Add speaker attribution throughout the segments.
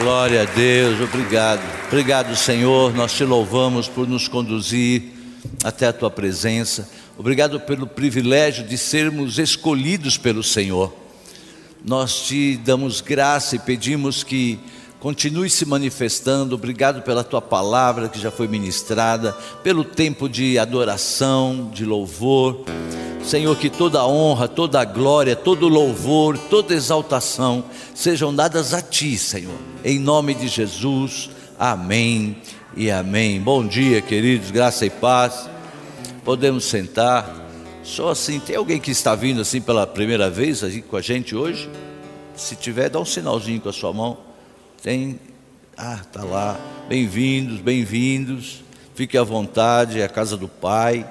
Speaker 1: Glória a Deus, obrigado. Obrigado, Senhor. Nós te louvamos por nos conduzir até a tua presença. Obrigado pelo privilégio de sermos escolhidos pelo Senhor. Nós te damos graça e pedimos que continue se manifestando. Obrigado pela tua palavra que já foi ministrada, pelo tempo de adoração, de louvor. Senhor, que toda honra, toda glória, todo louvor, toda exaltação sejam dadas a Ti, Senhor, em nome de Jesus, amém e amém. Bom dia, queridos, graça e paz. Podemos sentar. Só assim, tem alguém que está vindo assim pela primeira vez aqui com a gente hoje? Se tiver, dá um sinalzinho com a sua mão. Tem. Ah, tá lá. Bem-vindos, bem-vindos. Fique à vontade, é a casa do Pai.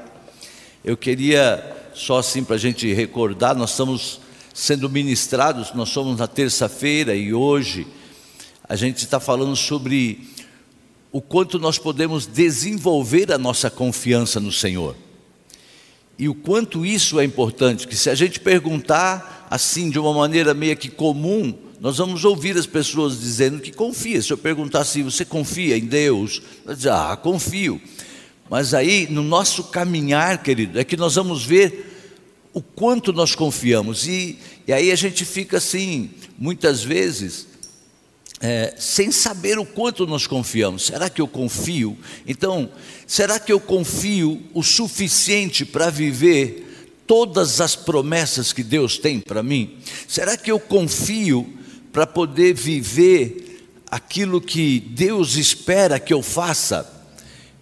Speaker 1: Eu queria só assim para a gente recordar, nós estamos sendo ministrados, nós somos na terça-feira e hoje a gente está falando sobre o quanto nós podemos desenvolver a nossa confiança no Senhor. E o quanto isso é importante, que se a gente perguntar assim de uma maneira meio que comum, nós vamos ouvir as pessoas dizendo que confia. Se eu perguntar assim, você confia em Deus? Vai dizer, ah, confio. Mas aí, no nosso caminhar, querido, é que nós vamos ver o quanto nós confiamos. E, e aí a gente fica assim, muitas vezes, é, sem saber o quanto nós confiamos. Será que eu confio? Então, será que eu confio o suficiente para viver todas as promessas que Deus tem para mim? Será que eu confio para poder viver aquilo que Deus espera que eu faça?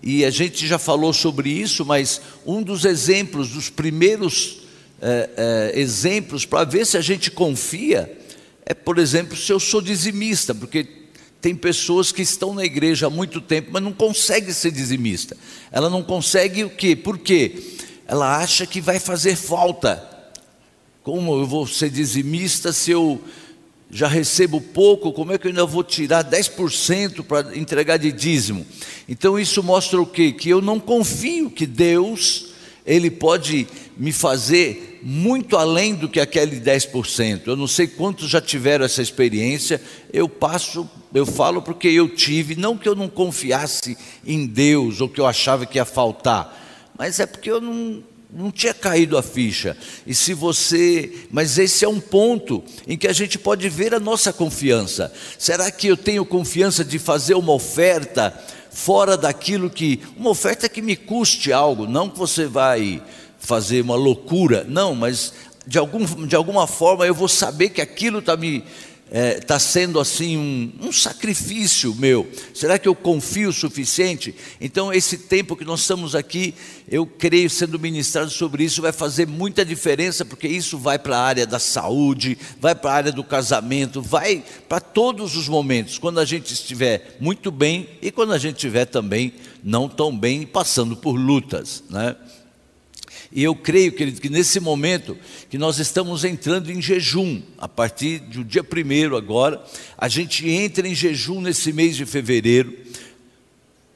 Speaker 1: E a gente já falou sobre isso, mas um dos exemplos, dos primeiros é, é, exemplos para ver se a gente confia é, por exemplo, se eu sou dizimista, porque tem pessoas que estão na igreja há muito tempo, mas não conseguem ser dizimista. Ela não consegue o quê? Por quê? Ela acha que vai fazer falta. Como eu vou ser dizimista se eu já recebo pouco, como é que eu ainda vou tirar 10% para entregar de dízimo? Então isso mostra o quê? Que eu não confio que Deus, Ele pode me fazer muito além do que aquele 10%. Eu não sei quantos já tiveram essa experiência. Eu passo, eu falo porque eu tive, não que eu não confiasse em Deus ou que eu achava que ia faltar, mas é porque eu não não tinha caído a ficha. E se você, mas esse é um ponto em que a gente pode ver a nossa confiança. Será que eu tenho confiança de fazer uma oferta fora daquilo que uma oferta que me custe algo, não que você vai fazer uma loucura, não, mas de, algum, de alguma forma eu vou saber que aquilo está me está é, tá sendo assim um, um, sacrifício meu. Será que eu confio o suficiente? Então, esse tempo que nós estamos aqui, eu creio, sendo ministrado sobre isso, vai fazer muita diferença, porque isso vai para a área da saúde, vai para a área do casamento, vai para todos os momentos, quando a gente estiver muito bem e quando a gente estiver também não tão bem, passando por lutas, né? E eu creio, querido, que nesse momento que nós estamos entrando em jejum, a partir do dia primeiro agora, a gente entra em jejum nesse mês de fevereiro,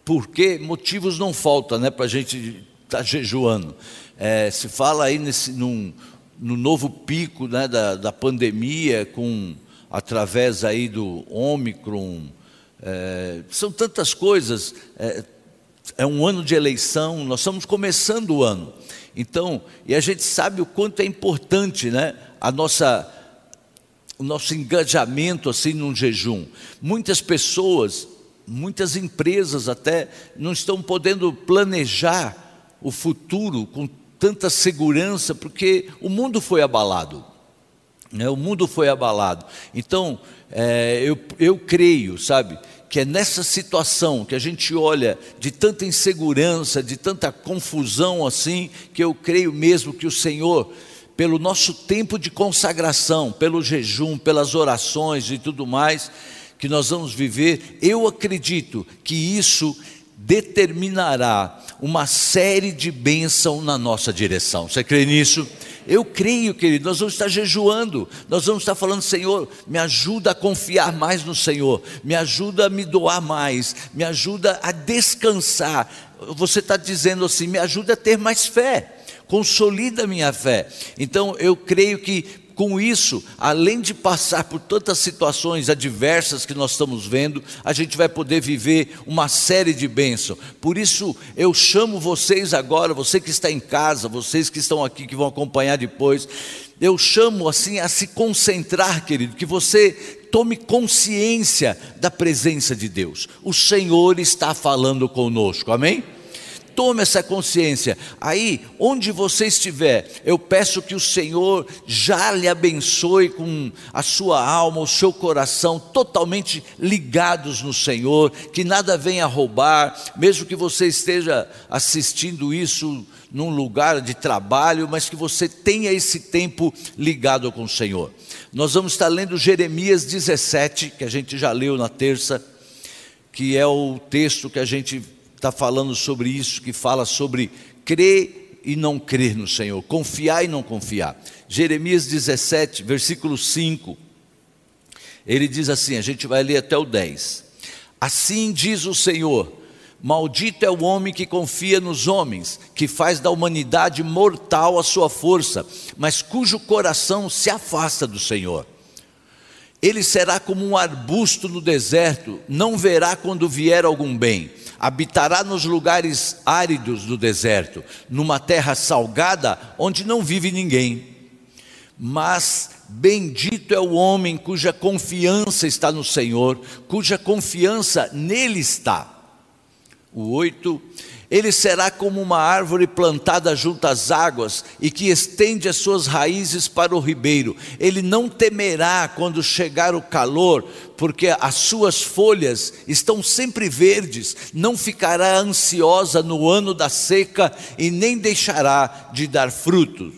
Speaker 1: porque motivos não faltam né, para a gente estar tá jejuando. É, se fala aí nesse, num, no novo pico né, da, da pandemia, com através aí do Ômicron, é, são tantas coisas, é, é um ano de eleição, nós estamos começando o ano. Então, e a gente sabe o quanto é importante, né, a nossa o nosso engajamento assim num jejum. Muitas pessoas, muitas empresas até não estão podendo planejar o futuro com tanta segurança porque o mundo foi abalado. Né? O mundo foi abalado. Então, é, eu, eu creio, sabe, que é nessa situação que a gente olha de tanta insegurança, de tanta confusão assim, que eu creio mesmo que o Senhor, pelo nosso tempo de consagração, pelo jejum, pelas orações e tudo mais que nós vamos viver, eu acredito que isso determinará uma série de bênçãos na nossa direção. Você crê nisso? Eu creio, querido, nós vamos estar jejuando, nós vamos estar falando, Senhor, me ajuda a confiar mais no Senhor, me ajuda a me doar mais, me ajuda a descansar. Você está dizendo assim, me ajuda a ter mais fé, consolida minha fé. Então eu creio que com isso, além de passar por tantas situações adversas que nós estamos vendo, a gente vai poder viver uma série de bênçãos. Por isso, eu chamo vocês agora, você que está em casa, vocês que estão aqui, que vão acompanhar depois, eu chamo assim a se concentrar, querido, que você tome consciência da presença de Deus. O Senhor está falando conosco, amém? Tome essa consciência. Aí, onde você estiver, eu peço que o Senhor já lhe abençoe com a sua alma, o seu coração totalmente ligados no Senhor, que nada venha roubar, mesmo que você esteja assistindo isso num lugar de trabalho, mas que você tenha esse tempo ligado com o Senhor. Nós vamos estar lendo Jeremias 17, que a gente já leu na terça, que é o texto que a gente está falando sobre isso, que fala sobre crer e não crer no Senhor, confiar e não confiar. Jeremias 17, versículo 5, ele diz assim: a gente vai ler até o 10. Assim diz o Senhor: Maldito é o homem que confia nos homens, que faz da humanidade mortal a sua força, mas cujo coração se afasta do Senhor. Ele será como um arbusto no deserto, não verá quando vier algum bem habitará nos lugares áridos do deserto, numa terra salgada onde não vive ninguém. Mas bendito é o homem cuja confiança está no Senhor, cuja confiança nele está. O 8 ele será como uma árvore plantada junto às águas e que estende as suas raízes para o ribeiro. Ele não temerá quando chegar o calor, porque as suas folhas estão sempre verdes. Não ficará ansiosa no ano da seca e nem deixará de dar frutos.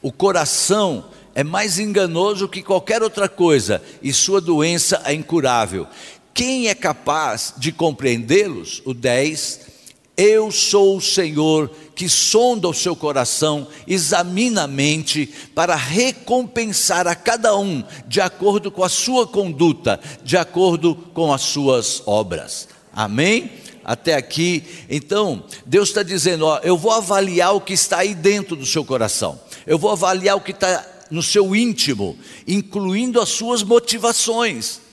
Speaker 1: O coração é mais enganoso que qualquer outra coisa e sua doença é incurável. Quem é capaz de compreendê-los? O 10 eu sou o Senhor que sonda o seu coração, examina a mente, para recompensar a cada um de acordo com a sua conduta, de acordo com as suas obras. Amém? Até aqui, então, Deus está dizendo: ó, eu vou avaliar o que está aí dentro do seu coração, eu vou avaliar o que está no seu íntimo, incluindo as suas motivações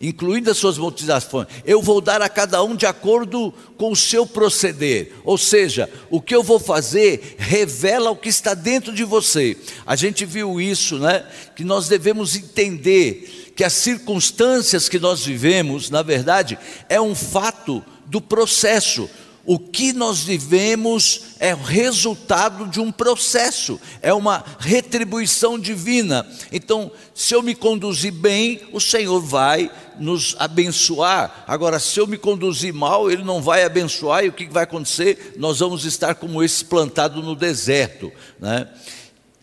Speaker 1: incluindo as suas motivações, eu vou dar a cada um de acordo com o seu proceder. Ou seja, o que eu vou fazer revela o que está dentro de você. A gente viu isso, né? Que nós devemos entender que as circunstâncias que nós vivemos, na verdade, é um fato do processo o que nós vivemos é resultado de um processo, é uma retribuição divina. Então, se eu me conduzir bem, o Senhor vai nos abençoar. Agora, se eu me conduzir mal, Ele não vai abençoar, e o que vai acontecer? Nós vamos estar como esse plantado no deserto. Né?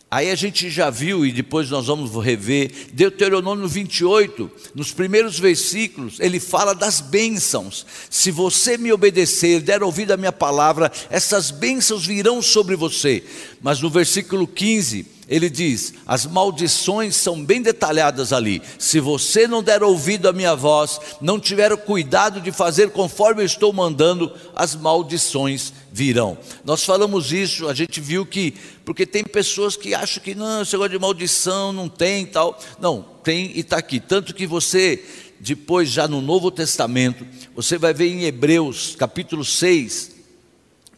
Speaker 1: Aí a gente já viu, e depois nós vamos rever, Deuteronômio 28, nos primeiros versículos, ele fala das bênçãos. Se você me obedecer, der ouvido à minha palavra, essas bênçãos virão sobre você. Mas no versículo 15, ele diz: as maldições são bem detalhadas ali. Se você não der ouvido à minha voz, não tiver o cuidado de fazer conforme eu estou mandando, as maldições virão. Nós falamos isso, a gente viu que, porque tem pessoas que acham que não, esse negócio de maldição não tem tal. Não, tem e está aqui. Tanto que você, depois, já no Novo Testamento, você vai ver em Hebreus capítulo 6,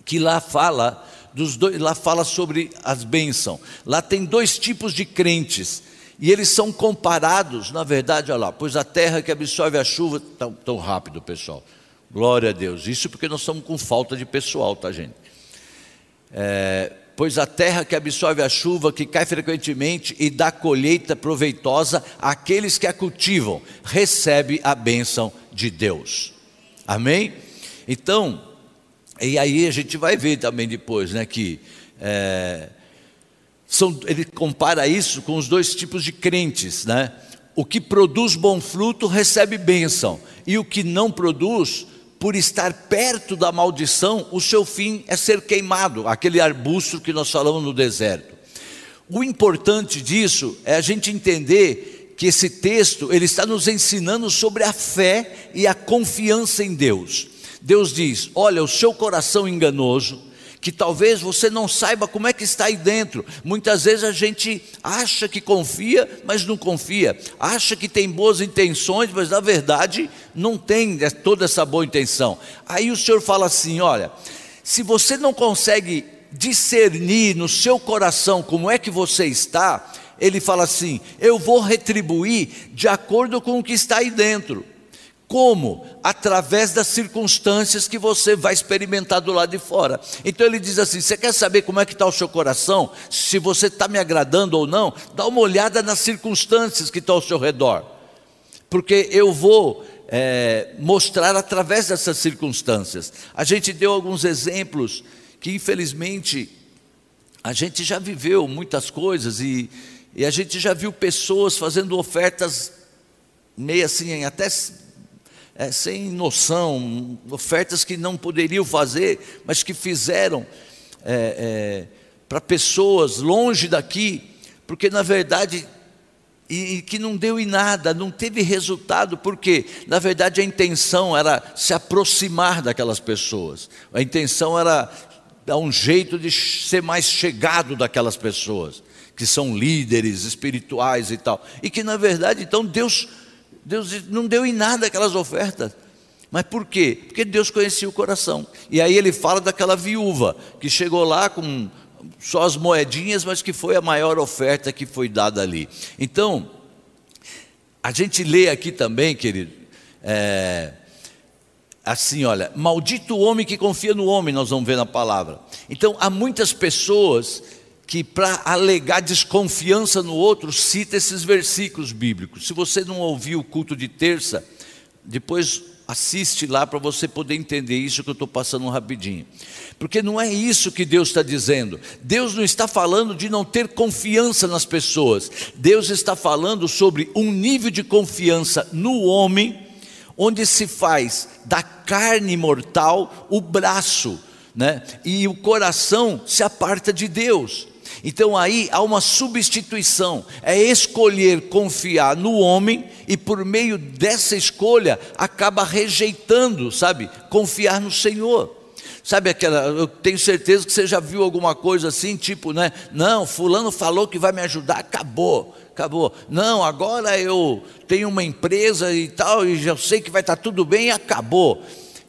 Speaker 1: que lá fala dos dois, lá fala sobre as bênçãos. Lá tem dois tipos de crentes. E eles são comparados, na verdade, olha lá, pois a terra que absorve a chuva, tão, tão rápido, pessoal. Glória a Deus. Isso porque nós estamos com falta de pessoal, tá, gente? É, pois a terra que absorve a chuva, que cai frequentemente e dá colheita proveitosa àqueles que a cultivam, recebe a bênção de Deus. Amém? Então, e aí a gente vai ver também depois, né, que é, são, ele compara isso com os dois tipos de crentes, né? O que produz bom fruto recebe bênção, e o que não produz, por estar perto da maldição, o seu fim é ser queimado, aquele arbusto que nós falamos no deserto. O importante disso é a gente entender que esse texto ele está nos ensinando sobre a fé e a confiança em Deus. Deus diz: Olha, o seu coração enganoso, que talvez você não saiba como é que está aí dentro. Muitas vezes a gente acha que confia, mas não confia. Acha que tem boas intenções, mas na verdade não tem toda essa boa intenção. Aí o Senhor fala assim: olha, se você não consegue discernir no seu coração como é que você está, ele fala assim: eu vou retribuir de acordo com o que está aí dentro. Como? Através das circunstâncias que você vai experimentar do lado de fora. Então ele diz assim: você quer saber como é que está o seu coração? Se você está me agradando ou não, dá uma olhada nas circunstâncias que estão ao seu redor. Porque eu vou é, mostrar através dessas circunstâncias. A gente deu alguns exemplos que infelizmente a gente já viveu muitas coisas e, e a gente já viu pessoas fazendo ofertas meio assim, até é, sem noção, ofertas que não poderiam fazer, mas que fizeram é, é, para pessoas longe daqui, porque na verdade e, e, que não deu em nada, não teve resultado, porque na verdade a intenção era se aproximar daquelas pessoas, a intenção era dar um jeito de ser mais chegado daquelas pessoas, que são líderes espirituais e tal, e que na verdade então Deus Deus não deu em nada aquelas ofertas. Mas por quê? Porque Deus conhecia o coração. E aí ele fala daquela viúva que chegou lá com só as moedinhas, mas que foi a maior oferta que foi dada ali. Então, a gente lê aqui também, querido, é, assim, olha, maldito o homem que confia no homem, nós vamos ver na palavra. Então, há muitas pessoas que para alegar desconfiança no outro, cita esses versículos bíblicos. Se você não ouviu o culto de terça, depois assiste lá para você poder entender isso que eu estou passando rapidinho. Porque não é isso que Deus está dizendo. Deus não está falando de não ter confiança nas pessoas. Deus está falando sobre um nível de confiança no homem, onde se faz da carne mortal o braço, né? e o coração se aparta de Deus. Então aí há uma substituição, é escolher confiar no homem e por meio dessa escolha acaba rejeitando, sabe, confiar no Senhor. Sabe aquela, eu tenho certeza que você já viu alguma coisa assim, tipo, né? Não, fulano falou que vai me ajudar, acabou, acabou. Não, agora eu tenho uma empresa e tal, e já sei que vai estar tudo bem acabou.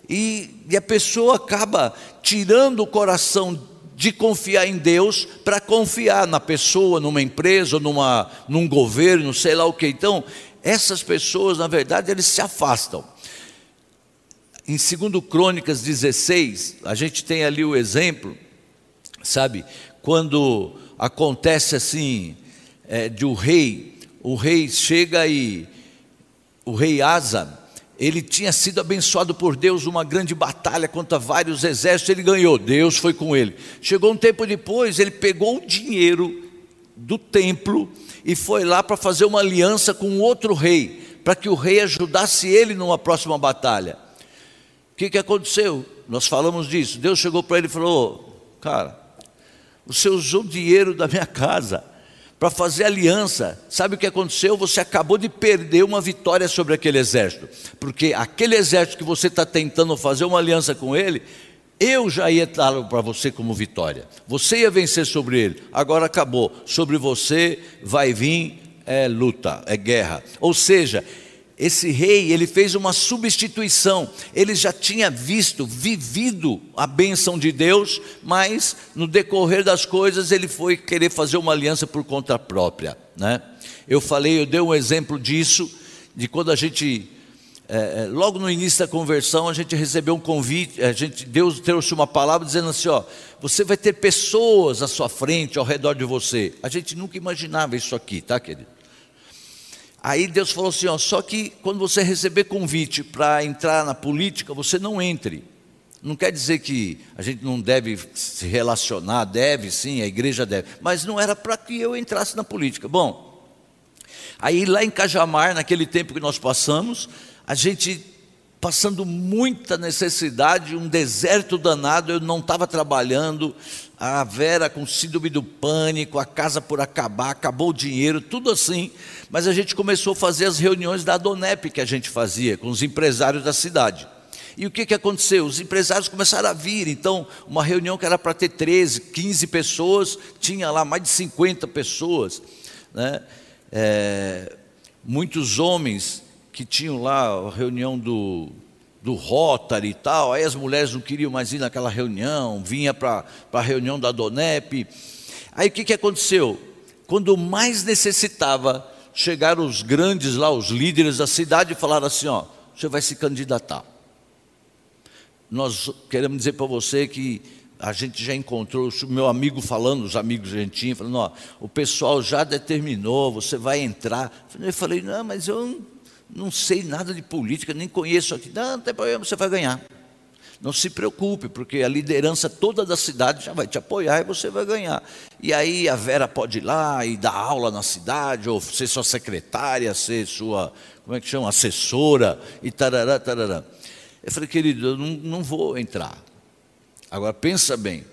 Speaker 1: E, e a pessoa acaba tirando o coração de confiar em Deus para confiar na pessoa, numa empresa, numa, num governo, sei lá o que. Então, essas pessoas, na verdade, eles se afastam. Em 2 Crônicas 16, a gente tem ali o exemplo, sabe, quando acontece assim, é, de o um rei, o rei chega e o rei Asa, ele tinha sido abençoado por Deus uma grande batalha contra vários exércitos, ele ganhou, Deus foi com ele. Chegou um tempo depois, ele pegou o dinheiro do templo e foi lá para fazer uma aliança com outro rei, para que o rei ajudasse ele numa próxima batalha. O que, que aconteceu? Nós falamos disso. Deus chegou para ele e falou: Cara, você usou dinheiro da minha casa para fazer aliança. Sabe o que aconteceu? Você acabou de perder uma vitória sobre aquele exército, porque aquele exército que você está tentando fazer uma aliança com ele, eu já ia dar para você como vitória. Você ia vencer sobre ele. Agora acabou. Sobre você vai vir é luta, é guerra. Ou seja, esse rei, ele fez uma substituição. Ele já tinha visto, vivido a bênção de Deus, mas no decorrer das coisas ele foi querer fazer uma aliança por conta própria. Né? Eu falei, eu dei um exemplo disso, de quando a gente, é, logo no início da conversão, a gente recebeu um convite, a gente, Deus trouxe uma palavra dizendo assim: ó, você vai ter pessoas à sua frente, ao redor de você. A gente nunca imaginava isso aqui, tá, querido? Aí Deus falou assim: ó, só que quando você receber convite para entrar na política, você não entre. Não quer dizer que a gente não deve se relacionar, deve sim, a igreja deve, mas não era para que eu entrasse na política. Bom, aí lá em Cajamar, naquele tempo que nós passamos, a gente passando muita necessidade, um deserto danado, eu não estava trabalhando, a Vera com síndrome do pânico, a casa por acabar, acabou o dinheiro, tudo assim. Mas a gente começou a fazer as reuniões da Donep que a gente fazia com os empresários da cidade. E o que, que aconteceu? Os empresários começaram a vir. Então, uma reunião que era para ter 13, 15 pessoas, tinha lá mais de 50 pessoas. Né? É, muitos homens que tinham lá a reunião do, do Rotary e tal, aí as mulheres não queriam mais ir naquela reunião, vinha para a reunião da Donep. Aí o que, que aconteceu? Quando mais necessitava, chegaram os grandes lá, os líderes da cidade, e falaram assim: ó, você vai se candidatar. Nós queremos dizer para você que a gente já encontrou, o meu amigo falando, os amigos argentinos, falando, ó, o pessoal já determinou, você vai entrar. Eu falei, não, mas eu não, não sei nada de política, nem conheço aqui. Não, não tem problema, você vai ganhar. Não se preocupe, porque a liderança toda da cidade já vai te apoiar e você vai ganhar. E aí a Vera pode ir lá e dar aula na cidade, ou ser sua secretária, ser sua, como é que chama, assessora, e tarará, tarará. Eu falei, querido, eu não, não vou entrar. Agora pensa bem,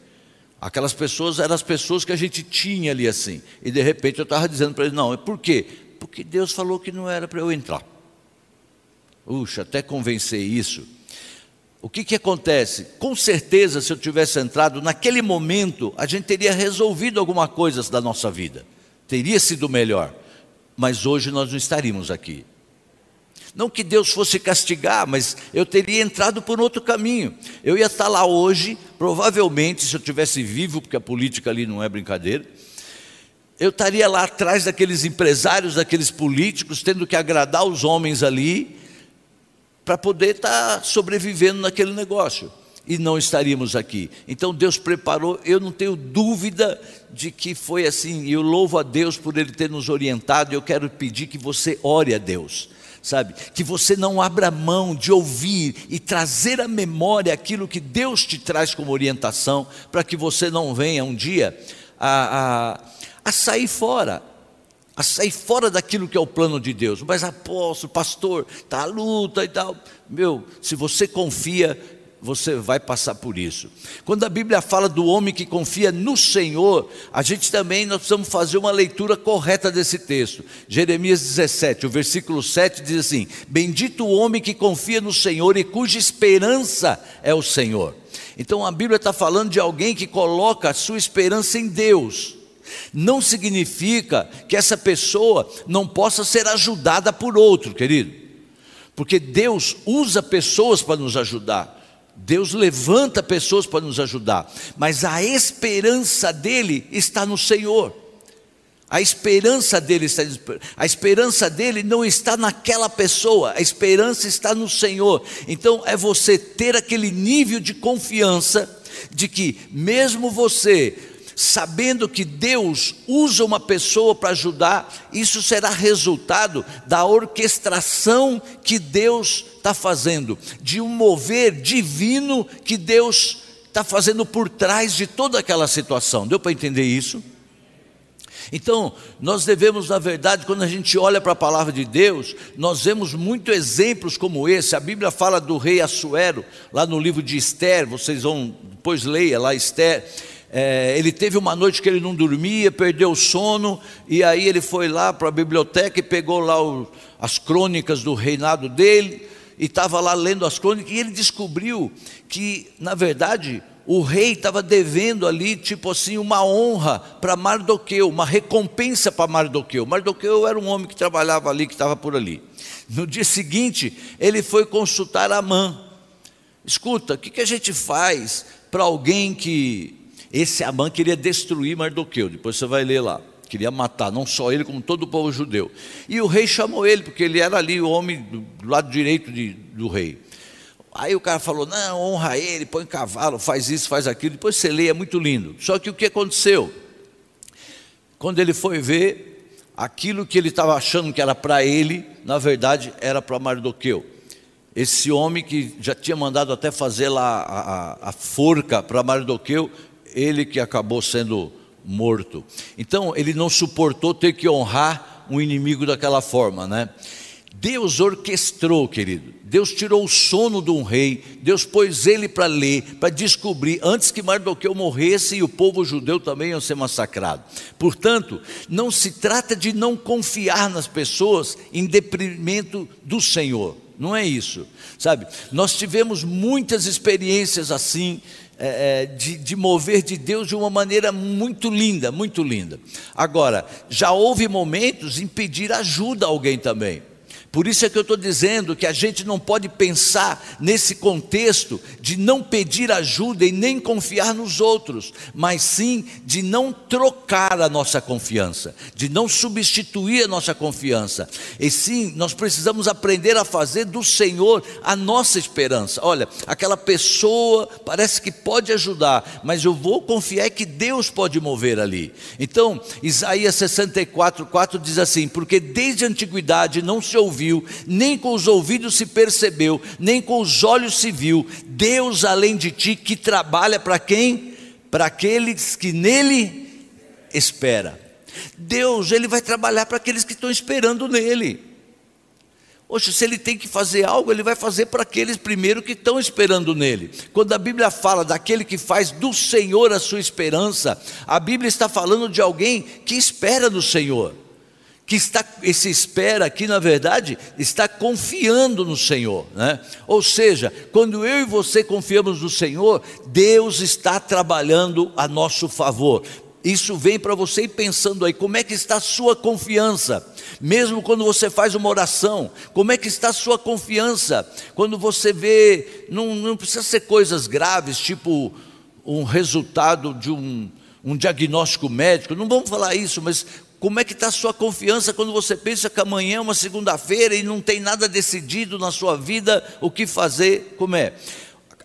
Speaker 1: aquelas pessoas eram as pessoas que a gente tinha ali assim. E de repente eu estava dizendo para eles, não, por quê? Porque Deus falou que não era para eu entrar. Puxa, até convencer isso. O que, que acontece? Com certeza, se eu tivesse entrado naquele momento, a gente teria resolvido alguma coisa da nossa vida, teria sido melhor, mas hoje nós não estaríamos aqui. Não que Deus fosse castigar, mas eu teria entrado por outro caminho. Eu ia estar lá hoje, provavelmente, se eu tivesse vivo, porque a política ali não é brincadeira, eu estaria lá atrás daqueles empresários, daqueles políticos, tendo que agradar os homens ali, para poder estar sobrevivendo naquele negócio. E não estaríamos aqui. Então Deus preparou, eu não tenho dúvida de que foi assim, e eu louvo a Deus por Ele ter nos orientado, eu quero pedir que você ore a Deus sabe? Que você não abra mão de ouvir e trazer à memória aquilo que Deus te traz como orientação, para que você não venha um dia a, a, a sair fora, a sair fora daquilo que é o plano de Deus. Mas apóstolo, pastor, está a luta e tal. Meu, se você confia, você vai passar por isso. Quando a Bíblia fala do homem que confia no Senhor, a gente também nós precisamos fazer uma leitura correta desse texto. Jeremias 17, o versículo 7 diz assim: Bendito o homem que confia no Senhor e cuja esperança é o Senhor. Então a Bíblia está falando de alguém que coloca a sua esperança em Deus. Não significa que essa pessoa não possa ser ajudada por outro, querido. Porque Deus usa pessoas para nos ajudar. Deus levanta pessoas para nos ajudar, mas a esperança dele está no Senhor. A esperança dele está a esperança dele não está naquela pessoa, a esperança está no Senhor. Então é você ter aquele nível de confiança de que mesmo você sabendo que Deus usa uma pessoa para ajudar, isso será resultado da orquestração que Deus está fazendo, de um mover divino que Deus está fazendo por trás de toda aquela situação. Deu para entender isso? Então, nós devemos, na verdade, quando a gente olha para a palavra de Deus, nós vemos muitos exemplos como esse. A Bíblia fala do rei Assuero, lá no livro de Esther, vocês vão, depois leia lá Esther é, ele teve uma noite que ele não dormia, perdeu o sono, e aí ele foi lá para a biblioteca e pegou lá o, as crônicas do reinado dele, e estava lá lendo as crônicas, e ele descobriu que, na verdade, o rei estava devendo ali, tipo assim, uma honra para Mardoqueu, uma recompensa para Mardoqueu. Mardoqueu era um homem que trabalhava ali, que estava por ali. No dia seguinte, ele foi consultar Amã. Escuta, o que, que a gente faz para alguém que esse Amã queria destruir Mardoqueu, depois você vai ler lá. Queria matar, não só ele, como todo o povo judeu. E o rei chamou ele, porque ele era ali o homem do lado direito de, do rei. Aí o cara falou: Não, honra ele, põe cavalo, faz isso, faz aquilo. Depois você lê, é muito lindo. Só que o que aconteceu? Quando ele foi ver, aquilo que ele estava achando que era para ele, na verdade era para Mardoqueu. Esse homem que já tinha mandado até fazer lá a, a, a forca para Mardoqueu, ele que acabou sendo morto. Então, ele não suportou ter que honrar um inimigo daquela forma, né? Deus orquestrou, querido. Deus tirou o sono de um rei, Deus pôs ele para ler, para descobrir, antes que Mardoqueu morresse e o povo judeu também ia ser massacrado. Portanto, não se trata de não confiar nas pessoas em deprimento do Senhor. Não é isso, sabe? Nós tivemos muitas experiências assim, é, de, de mover de Deus de uma maneira muito linda, muito linda. Agora, já houve momentos em pedir ajuda a alguém também. Por isso é que eu estou dizendo que a gente não pode pensar nesse contexto de não pedir ajuda e nem confiar nos outros, mas sim de não trocar a nossa confiança, de não substituir a nossa confiança. E sim, nós precisamos aprender a fazer do Senhor a nossa esperança. Olha, aquela pessoa parece que pode ajudar, mas eu vou confiar que Deus pode mover ali. Então, Isaías 64, 4 diz assim: Porque desde a antiguidade não se ouviu nem com os ouvidos se percebeu, nem com os olhos se viu, Deus além de ti que trabalha para quem? Para aqueles que nele espera. Deus, ele vai trabalhar para aqueles que estão esperando nele. Poxa, se ele tem que fazer algo, ele vai fazer para aqueles primeiro que estão esperando nele. Quando a Bíblia fala daquele que faz do Senhor a sua esperança, a Bíblia está falando de alguém que espera no Senhor que está, esse espera aqui, na verdade, está confiando no Senhor. Né? Ou seja, quando eu e você confiamos no Senhor, Deus está trabalhando a nosso favor. Isso vem para você ir pensando aí, como é que está a sua confiança? Mesmo quando você faz uma oração, como é que está a sua confiança? Quando você vê, não, não precisa ser coisas graves, tipo um resultado de um, um diagnóstico médico, não vamos falar isso, mas como é que está a sua confiança quando você pensa que amanhã é uma segunda-feira e não tem nada decidido na sua vida o que fazer? Como é?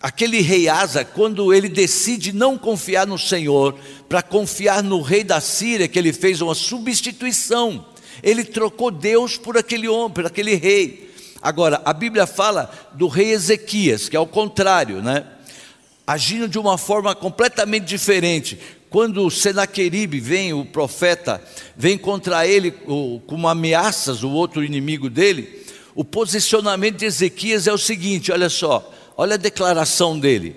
Speaker 1: Aquele rei Asa, quando ele decide não confiar no Senhor, para confiar no rei da Síria, que ele fez uma substituição, ele trocou Deus por aquele homem, por aquele rei. Agora, a Bíblia fala do rei Ezequias, que é o contrário, né? Agindo de uma forma completamente diferente. Quando Senaqueribe vem, o profeta, vem contra ele com ameaças, o outro inimigo dele, o posicionamento de Ezequias é o seguinte: olha só, olha a declaração dele.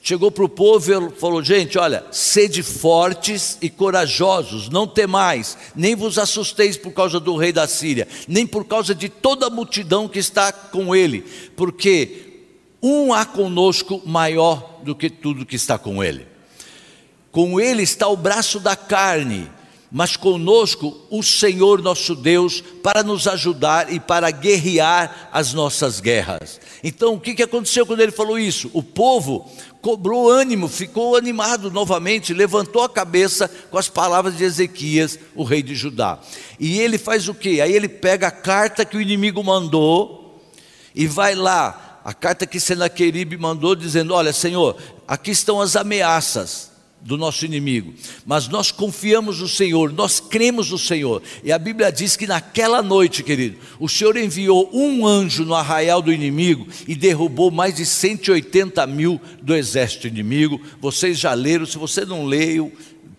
Speaker 1: Chegou para o povo e falou: gente, olha, sede fortes e corajosos, não temais, nem vos assusteis por causa do rei da Síria, nem por causa de toda a multidão que está com ele, porque um há conosco maior do que tudo que está com ele. Com ele está o braço da carne, mas conosco o Senhor nosso Deus para nos ajudar e para guerrear as nossas guerras. Então, o que aconteceu quando ele falou isso? O povo cobrou ânimo, ficou animado novamente, levantou a cabeça com as palavras de Ezequias, o rei de Judá. E ele faz o que? Aí ele pega a carta que o inimigo mandou e vai lá, a carta que Senaqueribe mandou, dizendo: Olha, Senhor, aqui estão as ameaças do nosso inimigo, mas nós confiamos no Senhor, nós cremos no Senhor, e a Bíblia diz que naquela noite, querido, o Senhor enviou um anjo no arraial do inimigo e derrubou mais de 180 mil do exército inimigo. Vocês já leram, se você não leu,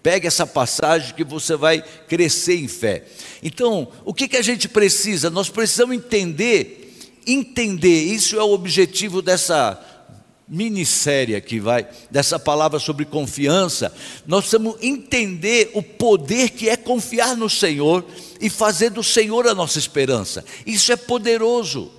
Speaker 1: pegue essa passagem que você vai crescer em fé. Então, o que, que a gente precisa? Nós precisamos entender, entender, isso é o objetivo dessa minissérie aqui, vai, dessa palavra sobre confiança, nós precisamos entender o poder que é confiar no Senhor e fazer do Senhor a nossa esperança. Isso é poderoso.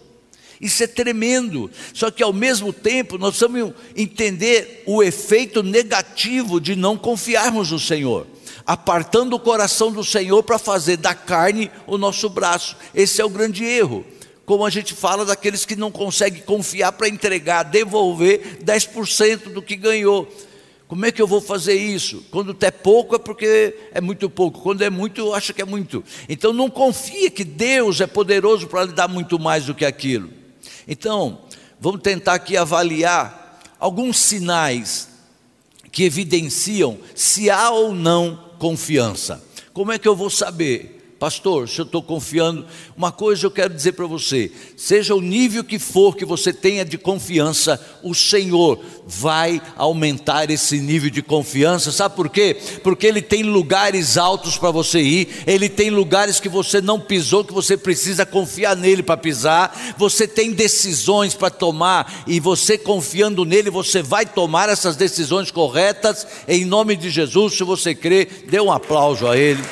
Speaker 1: Isso é tremendo. Só que ao mesmo tempo nós precisamos entender o efeito negativo de não confiarmos no Senhor, apartando o coração do Senhor para fazer da carne o nosso braço. Esse é o grande erro como a gente fala daqueles que não conseguem confiar para entregar, devolver 10% do que ganhou. Como é que eu vou fazer isso? Quando é pouco é porque é muito pouco, quando é muito, acha que é muito. Então não confia que Deus é poderoso para lhe dar muito mais do que aquilo. Então, vamos tentar aqui avaliar alguns sinais que evidenciam se há ou não confiança. Como é que eu vou saber? Pastor, se eu estou confiando, uma coisa eu quero dizer para você: seja o nível que for que você tenha de confiança, o Senhor vai aumentar esse nível de confiança. Sabe por quê? Porque Ele tem lugares altos para você ir, Ele tem lugares que você não pisou, que você precisa confiar nele para pisar. Você tem decisões para tomar e você confiando nele, você vai tomar essas decisões corretas em nome de Jesus. Se você crê, dê um aplauso a Ele.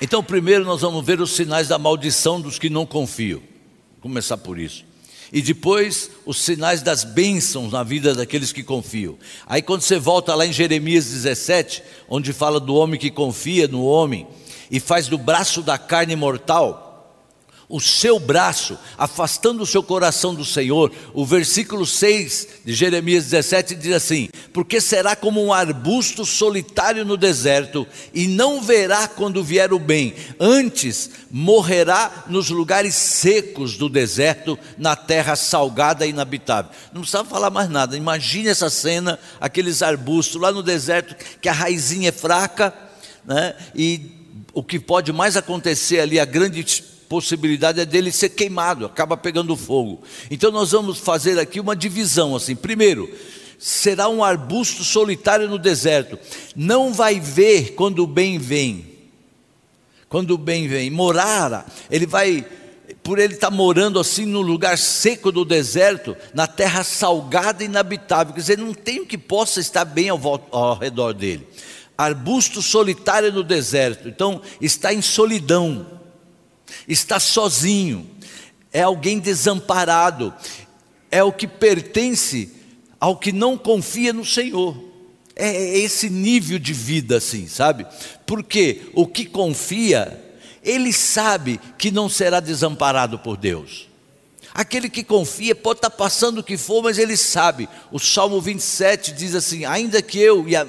Speaker 1: Então, primeiro nós vamos ver os sinais da maldição dos que não confiam. Vou começar por isso. E depois os sinais das bênçãos na vida daqueles que confiam. Aí quando você volta lá em Jeremias 17, onde fala do homem que confia no homem e faz do braço da carne mortal, o seu braço, afastando o seu coração do Senhor. O versículo 6 de Jeremias 17 diz assim: Porque será como um arbusto solitário no deserto, e não verá quando vier o bem, antes morrerá nos lugares secos do deserto, na terra salgada e inabitável. Não precisa falar mais nada, imagine essa cena, aqueles arbustos lá no deserto, que a raizinha é fraca, né? e o que pode mais acontecer ali, a grande possibilidade é dele ser queimado, acaba pegando fogo. Então nós vamos fazer aqui uma divisão assim. Primeiro, será um arbusto solitário no deserto. Não vai ver quando o bem vem. Quando o bem vem, morar, ele vai por ele estar tá morando assim no lugar seco do deserto, na terra salgada e inabitável, quer dizer, não tem o que possa estar bem ao, ao redor dele. Arbusto solitário no deserto, então está em solidão está sozinho, é alguém desamparado, é o que pertence ao que não confia no Senhor. É, é esse nível de vida assim, sabe? Porque o que confia, ele sabe que não será desamparado por Deus. Aquele que confia pode estar passando o que for, mas ele sabe. O Salmo 27 diz assim: Ainda que eu e a,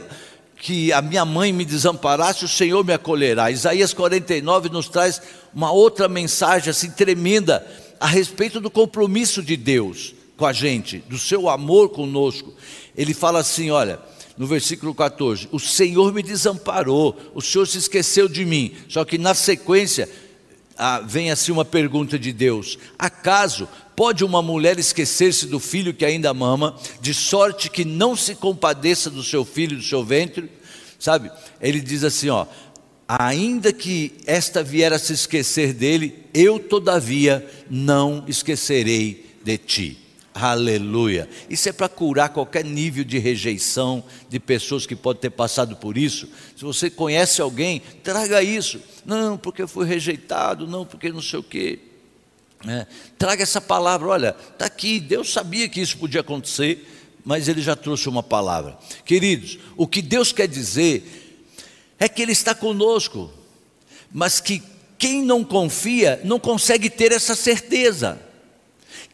Speaker 1: que a minha mãe me desamparasse, o Senhor me acolherá. Isaías 49 nos traz uma outra mensagem assim tremenda a respeito do compromisso de Deus com a gente, do seu amor conosco. Ele fala assim: olha, no versículo 14: O Senhor me desamparou, o Senhor se esqueceu de mim. Só que na sequência ah, vem assim uma pergunta de Deus: Acaso pode uma mulher esquecer-se do filho que ainda mama, de sorte que não se compadeça do seu filho, do seu ventre? Sabe? Ele diz assim: ó, ainda que esta vier a se esquecer dele, eu todavia não esquecerei de ti. Aleluia. Isso é para curar qualquer nível de rejeição de pessoas que podem ter passado por isso. Se você conhece alguém, traga isso. Não, porque eu fui rejeitado, não, porque não sei o quê. É, traga essa palavra, olha, está aqui, Deus sabia que isso podia acontecer, mas Ele já trouxe uma palavra. Queridos, o que Deus quer dizer é que Ele está conosco, mas que quem não confia não consegue ter essa certeza.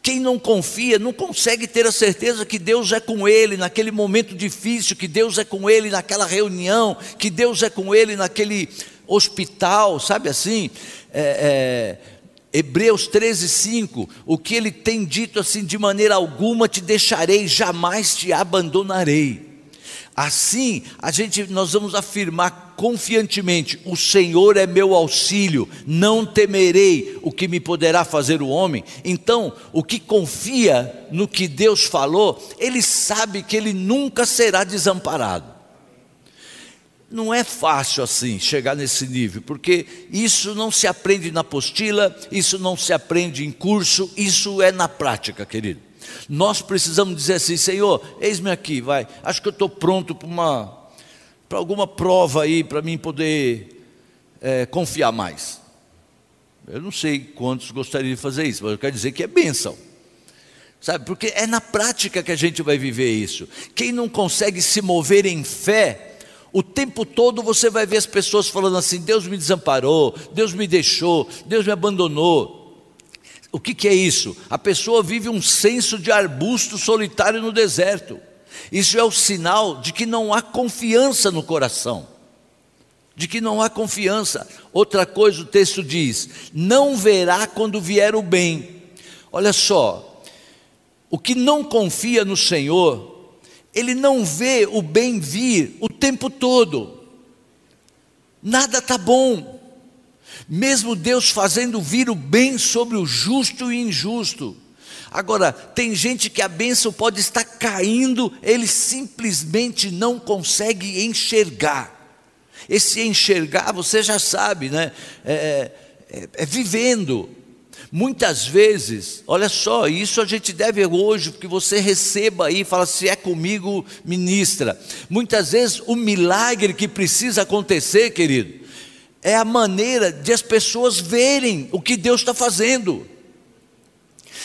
Speaker 1: Quem não confia não consegue ter a certeza que Deus é com ele naquele momento difícil, que Deus é com ele naquela reunião, que Deus é com ele naquele hospital, sabe assim? É, é, Hebreus 13, 5, o que ele tem dito assim, de maneira alguma te deixarei, jamais te abandonarei. Assim, a gente nós vamos afirmar confiantemente: o Senhor é meu auxílio, não temerei o que me poderá fazer o homem. Então, o que confia no que Deus falou, ele sabe que ele nunca será desamparado. Não é fácil assim chegar nesse nível, porque isso não se aprende na apostila, isso não se aprende em curso, isso é na prática, querido. Nós precisamos dizer assim, Senhor, eis-me aqui, vai. Acho que eu estou pronto para uma, para alguma prova aí, para mim poder é, confiar mais. Eu não sei quantos gostariam de fazer isso, mas eu quero dizer que é bênção. Sabe, porque é na prática que a gente vai viver isso. Quem não consegue se mover em fé, o tempo todo você vai ver as pessoas falando assim: Deus me desamparou, Deus me deixou, Deus me abandonou. O que, que é isso? A pessoa vive um senso de arbusto solitário no deserto. Isso é o sinal de que não há confiança no coração. De que não há confiança. Outra coisa o texto diz: não verá quando vier o bem. Olha só, o que não confia no Senhor, ele não vê o bem vir o tempo todo. Nada está bom mesmo Deus fazendo vir o bem sobre o justo e injusto. Agora, tem gente que a bênção pode estar caindo, ele simplesmente não consegue enxergar. Esse enxergar, você já sabe, né? É, é, é vivendo. Muitas vezes, olha só, isso a gente deve hoje, que você receba aí, fala se é comigo, ministra. Muitas vezes o milagre que precisa acontecer, querido, é a maneira de as pessoas verem o que Deus está fazendo.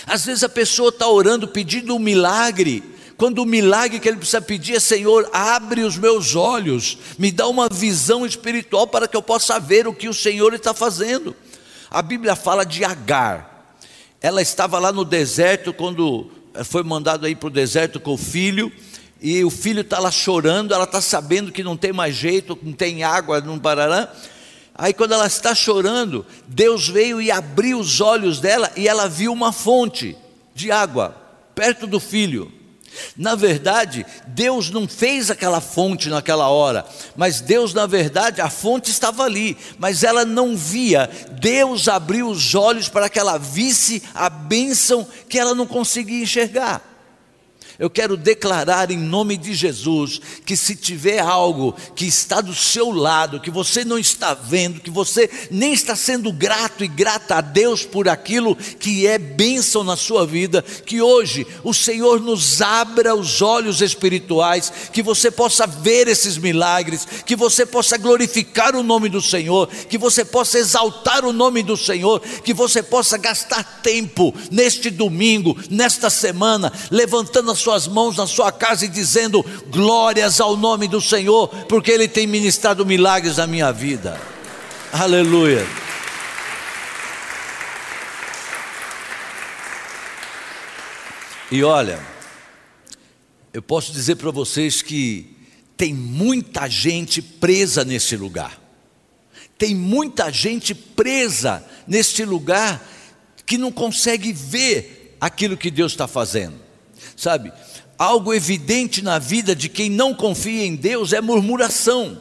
Speaker 1: Às vezes a pessoa está orando pedindo um milagre, quando o milagre que ele precisa pedir é: Senhor, abre os meus olhos, me dá uma visão espiritual para que eu possa ver o que o Senhor está fazendo. A Bíblia fala de Agar, ela estava lá no deserto quando foi mandado aí para o deserto com o filho, e o filho está lá chorando, ela está sabendo que não tem mais jeito, não tem água, não parará. Aí, quando ela está chorando, Deus veio e abriu os olhos dela e ela viu uma fonte de água perto do filho. Na verdade, Deus não fez aquela fonte naquela hora, mas Deus, na verdade, a fonte estava ali, mas ela não via. Deus abriu os olhos para que ela visse a bênção que ela não conseguia enxergar. Eu quero declarar em nome de Jesus que se tiver algo que está do seu lado, que você não está vendo, que você nem está sendo grato e grata a Deus por aquilo que é bênção na sua vida, que hoje o Senhor nos abra os olhos espirituais, que você possa ver esses milagres, que você possa glorificar o nome do Senhor, que você possa exaltar o nome do Senhor, que você possa gastar tempo neste domingo, nesta semana, levantando a sua suas mãos na sua casa e dizendo glórias ao nome do Senhor, porque Ele tem ministrado milagres na minha vida. Aleluia. E olha, eu posso dizer para vocês que tem muita gente presa nesse lugar. Tem muita gente presa neste lugar que não consegue ver aquilo que Deus está fazendo. Sabe, algo evidente na vida de quem não confia em Deus é murmuração.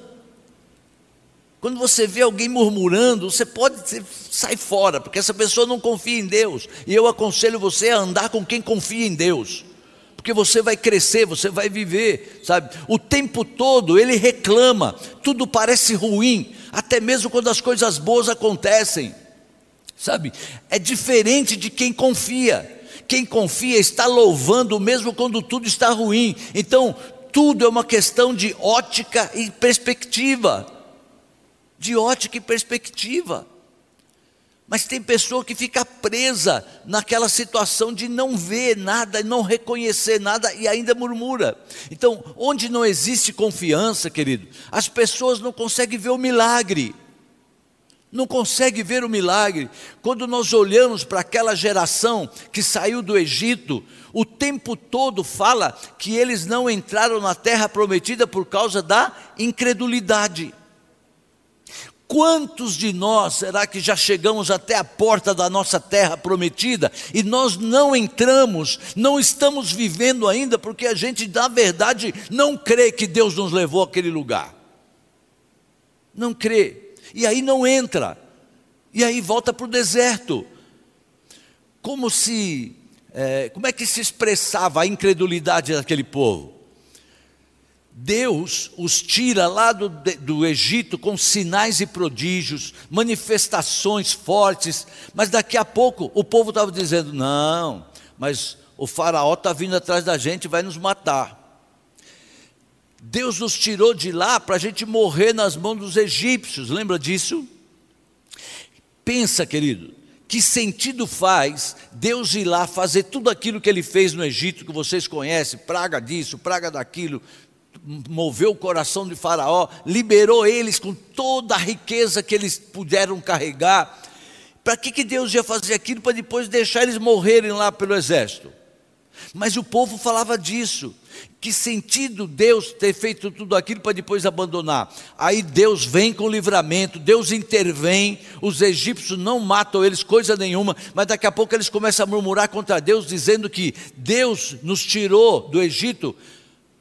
Speaker 1: Quando você vê alguém murmurando, você pode sair fora, porque essa pessoa não confia em Deus. E eu aconselho você a andar com quem confia em Deus. Porque você vai crescer, você vai viver, sabe? O tempo todo ele reclama, tudo parece ruim, até mesmo quando as coisas boas acontecem. Sabe? É diferente de quem confia. Quem confia está louvando mesmo quando tudo está ruim. Então, tudo é uma questão de ótica e perspectiva. De ótica e perspectiva. Mas tem pessoa que fica presa naquela situação de não ver nada, não reconhecer nada e ainda murmura. Então, onde não existe confiança, querido, as pessoas não conseguem ver o milagre não consegue ver o milagre. Quando nós olhamos para aquela geração que saiu do Egito, o tempo todo fala que eles não entraram na terra prometida por causa da incredulidade. Quantos de nós será que já chegamos até a porta da nossa terra prometida e nós não entramos, não estamos vivendo ainda porque a gente, na verdade, não crê que Deus nos levou àquele lugar? Não crê e aí não entra, e aí volta para o deserto. Como se, é, como é que se expressava a incredulidade daquele povo? Deus os tira lá do, do Egito com sinais e prodígios, manifestações fortes, mas daqui a pouco o povo estava dizendo: não, mas o Faraó está vindo atrás da gente, vai nos matar. Deus nos tirou de lá para a gente morrer nas mãos dos egípcios, lembra disso? Pensa, querido, que sentido faz Deus ir lá fazer tudo aquilo que ele fez no Egito, que vocês conhecem, praga disso, praga daquilo, moveu o coração de Faraó, liberou eles com toda a riqueza que eles puderam carregar. Para que, que Deus ia fazer aquilo para depois deixar eles morrerem lá pelo exército? Mas o povo falava disso. Que sentido Deus ter feito tudo aquilo para depois abandonar? Aí Deus vem com livramento, Deus intervém, os egípcios não matam eles coisa nenhuma, mas daqui a pouco eles começam a murmurar contra Deus, dizendo que Deus nos tirou do Egito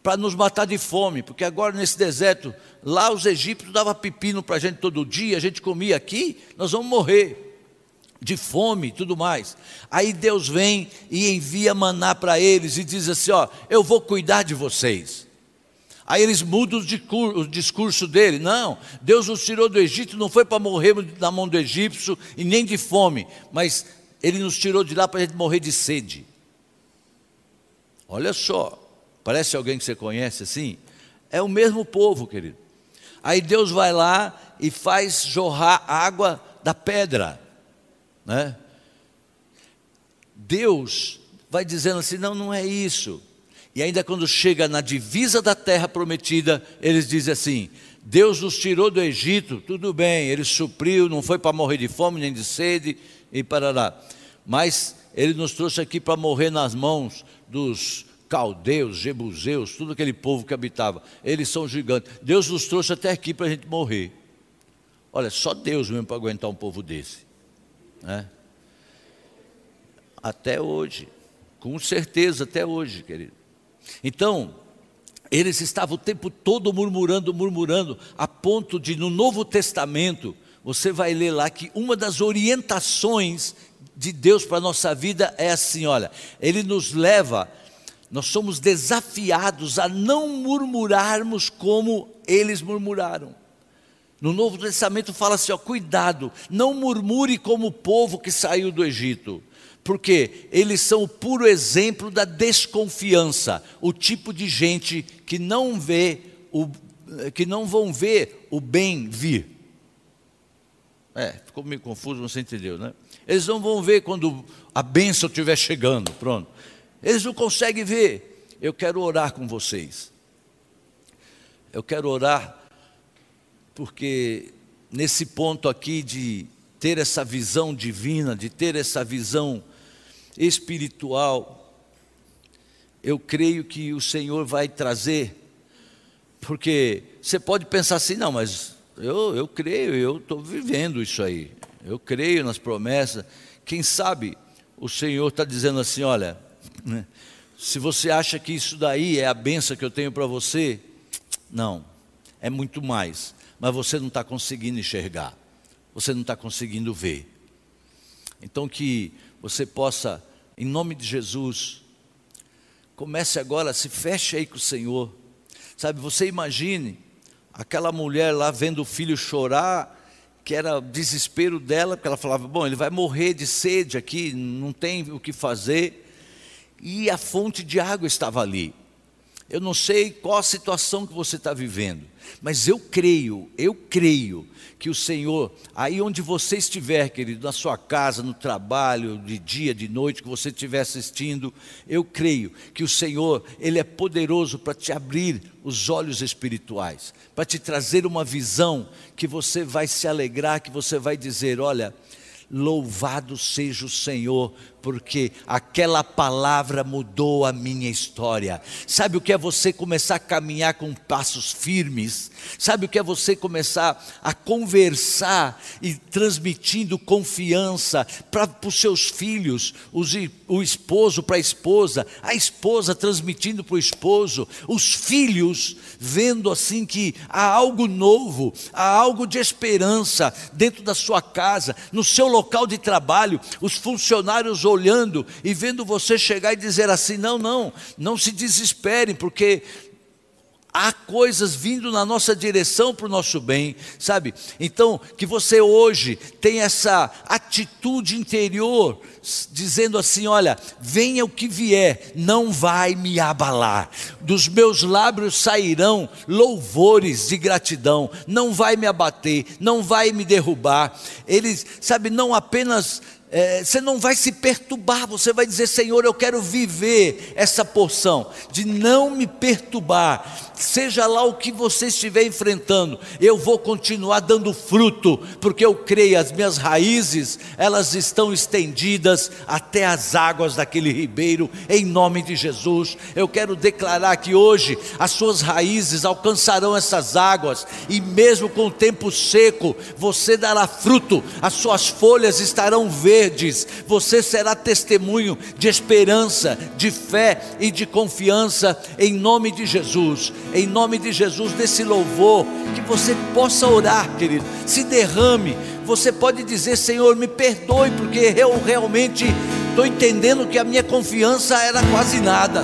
Speaker 1: para nos matar de fome, porque agora nesse deserto, lá os egípcios davam pepino para a gente todo dia, a gente comia aqui, nós vamos morrer de fome e tudo mais. Aí Deus vem e envia maná para eles e diz assim: Ó, eu vou cuidar de vocês. Aí eles mudam o discurso dele: Não, Deus nos tirou do Egito, não foi para morrer na mão do egípcio e nem de fome, mas Ele nos tirou de lá para a gente morrer de sede. Olha só, parece alguém que você conhece assim? É o mesmo povo, querido. Aí Deus vai lá e faz jorrar água da pedra, né? Deus vai dizendo assim: não, não é isso. E ainda quando chega na divisa da terra prometida, eles dizem assim: Deus nos tirou do Egito, tudo bem, ele supriu, não foi para morrer de fome nem de sede e parará. Mas ele nos trouxe aqui para morrer nas mãos dos caldeus, jebuseus, tudo aquele povo que habitava. Eles são gigantes. Deus nos trouxe até aqui para a gente morrer. Olha, só Deus mesmo para aguentar um povo desse. Né? Até hoje. Com certeza, até hoje, querido. Então, eles estavam o tempo todo murmurando, murmurando, a ponto de no Novo Testamento, você vai ler lá que uma das orientações de Deus para a nossa vida é assim: olha, Ele nos leva, nós somos desafiados a não murmurarmos como eles murmuraram. No Novo Testamento fala assim: ó, cuidado, não murmure como o povo que saiu do Egito porque eles são o puro exemplo da desconfiança, o tipo de gente que não vê o que não vão ver o bem vir. É, ficou meio confuso, você entendeu, né? Eles não vão ver quando a bênção estiver chegando, pronto. Eles não conseguem ver. Eu quero orar com vocês. Eu quero orar porque nesse ponto aqui de ter essa visão divina, de ter essa visão espiritual, eu creio que o Senhor vai trazer, porque você pode pensar assim, não, mas eu, eu creio, eu estou vivendo isso aí, eu creio nas promessas. Quem sabe o Senhor está dizendo assim: olha, né, se você acha que isso daí é a benção que eu tenho para você, não, é muito mais, mas você não está conseguindo enxergar, você não está conseguindo ver. Então, que você possa, em nome de Jesus, comece agora, se feche aí com o Senhor. Sabe, você imagine aquela mulher lá vendo o filho chorar, que era o desespero dela, porque ela falava: Bom, ele vai morrer de sede aqui, não tem o que fazer. E a fonte de água estava ali. Eu não sei qual a situação que você está vivendo, mas eu creio, eu creio que o Senhor, aí onde você estiver, querido, na sua casa, no trabalho, de dia, de noite, que você estiver assistindo, eu creio que o Senhor, Ele é poderoso para te abrir os olhos espirituais, para te trazer uma visão que você vai se alegrar, que você vai dizer: olha, louvado seja o Senhor porque aquela palavra mudou a minha história. Sabe o que é você começar a caminhar com passos firmes? Sabe o que é você começar a conversar e transmitindo confiança para os seus filhos, os, o esposo para a esposa, a esposa transmitindo para o esposo, os filhos vendo assim que há algo novo, há algo de esperança dentro da sua casa, no seu local de trabalho, os funcionários olhando e vendo você chegar e dizer assim: não, não, não se desesperem, porque há coisas vindo na nossa direção para o nosso bem, sabe? Então, que você hoje tenha essa atitude interior, dizendo assim: olha, venha o que vier, não vai me abalar, dos meus lábios sairão louvores de gratidão, não vai me abater, não vai me derrubar. Eles, sabe, não apenas é, você não vai se perturbar, você vai dizer: Senhor, eu quero viver essa porção de não me perturbar, seja lá o que você estiver enfrentando, eu vou continuar dando fruto, porque eu creio, as minhas raízes, elas estão estendidas até as águas daquele ribeiro, em nome de Jesus. Eu quero declarar que hoje as suas raízes alcançarão essas águas, e mesmo com o tempo seco, você dará fruto, as suas folhas estarão verdes verdes, você será testemunho de esperança, de fé e de confiança, em nome de Jesus, em nome de Jesus, desse louvor, que você possa orar, querido, se derrame. Você pode dizer, Senhor, me perdoe, porque eu realmente estou entendendo que a minha confiança era quase nada.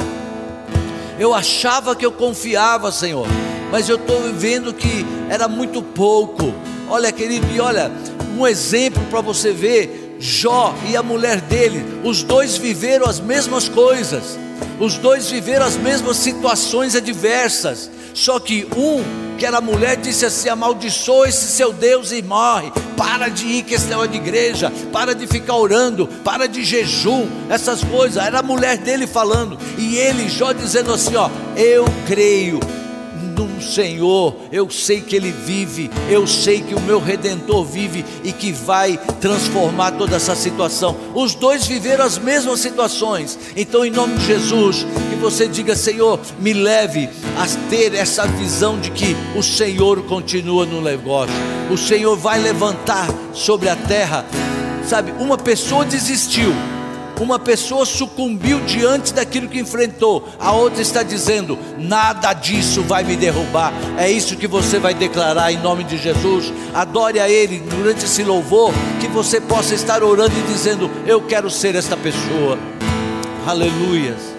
Speaker 1: Eu achava que eu confiava, Senhor, mas eu estou vendo que era muito pouco. Olha, querido, e olha, um exemplo para você ver Jó e a mulher dele, os dois viveram as mesmas coisas. Os dois viveram as mesmas situações adversas, só que um, que era mulher, disse assim: amaldiçoa esse seu Deus e morre. Para de ir que esse negócio de igreja, para de ficar orando, para de jejum, essas coisas. Era a mulher dele falando, e ele, Jó, dizendo assim: Ó, eu creio num Senhor, eu sei que Ele vive, eu sei que o meu Redentor vive e que vai transformar toda essa situação. Os dois viveram as mesmas situações, então, em nome de Jesus, que você diga: Senhor, me leve a ter essa visão de que o Senhor continua no negócio, o Senhor vai levantar sobre a terra. Sabe, uma pessoa desistiu, uma pessoa sucumbiu diante daquilo que enfrentou, a outra está dizendo: nada disso vai me derrubar. É isso que você vai declarar em nome de Jesus. Adore a Ele durante esse louvor, que você possa estar orando e dizendo: Eu quero ser esta pessoa. Aleluias.